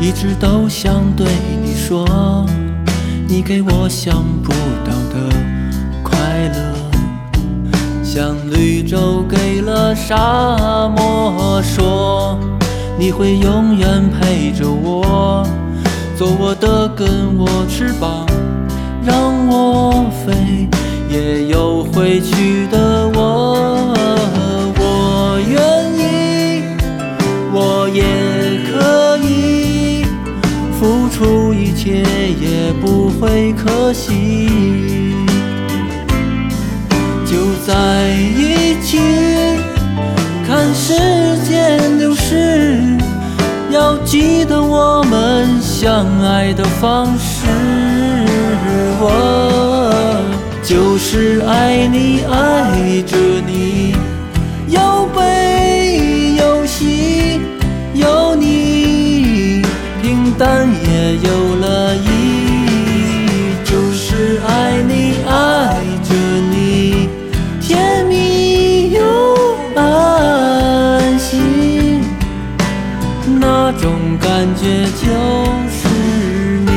一直都想对你说，你给我想不到的快乐，像绿洲给了沙漠，说你会永远陪着我，做我的根，我翅膀，让我飞，也有回去的出一切，也不会可惜。就在一起，看时间流逝，要记得我们相爱的方式。我就是爱你，爱着觉就是你。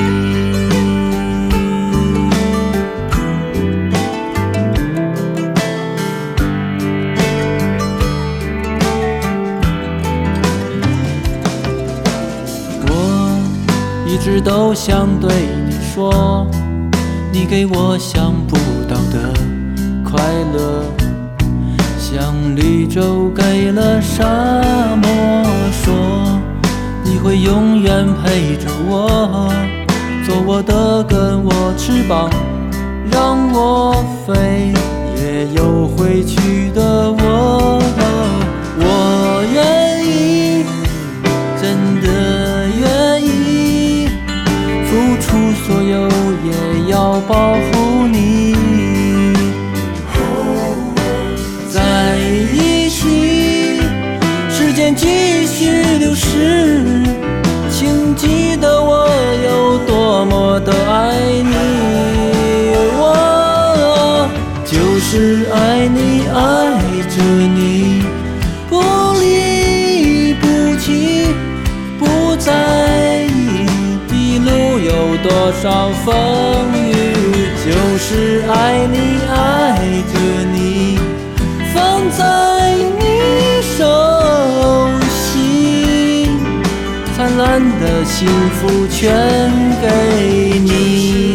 我一直都想对你说，你给我想不到的快乐，像绿洲给了沙，会永远陪着我，做我的根，我翅膀，让我飞，也有回去的我。我愿意。真的愿意。付出所有，也要保护你。在一起，时间继续流逝，请记得我有多么的爱你。我就是爱你，爱着你，不离不弃。不在意一路有多少风雨，就是爱你，爱着我，的幸福全给你。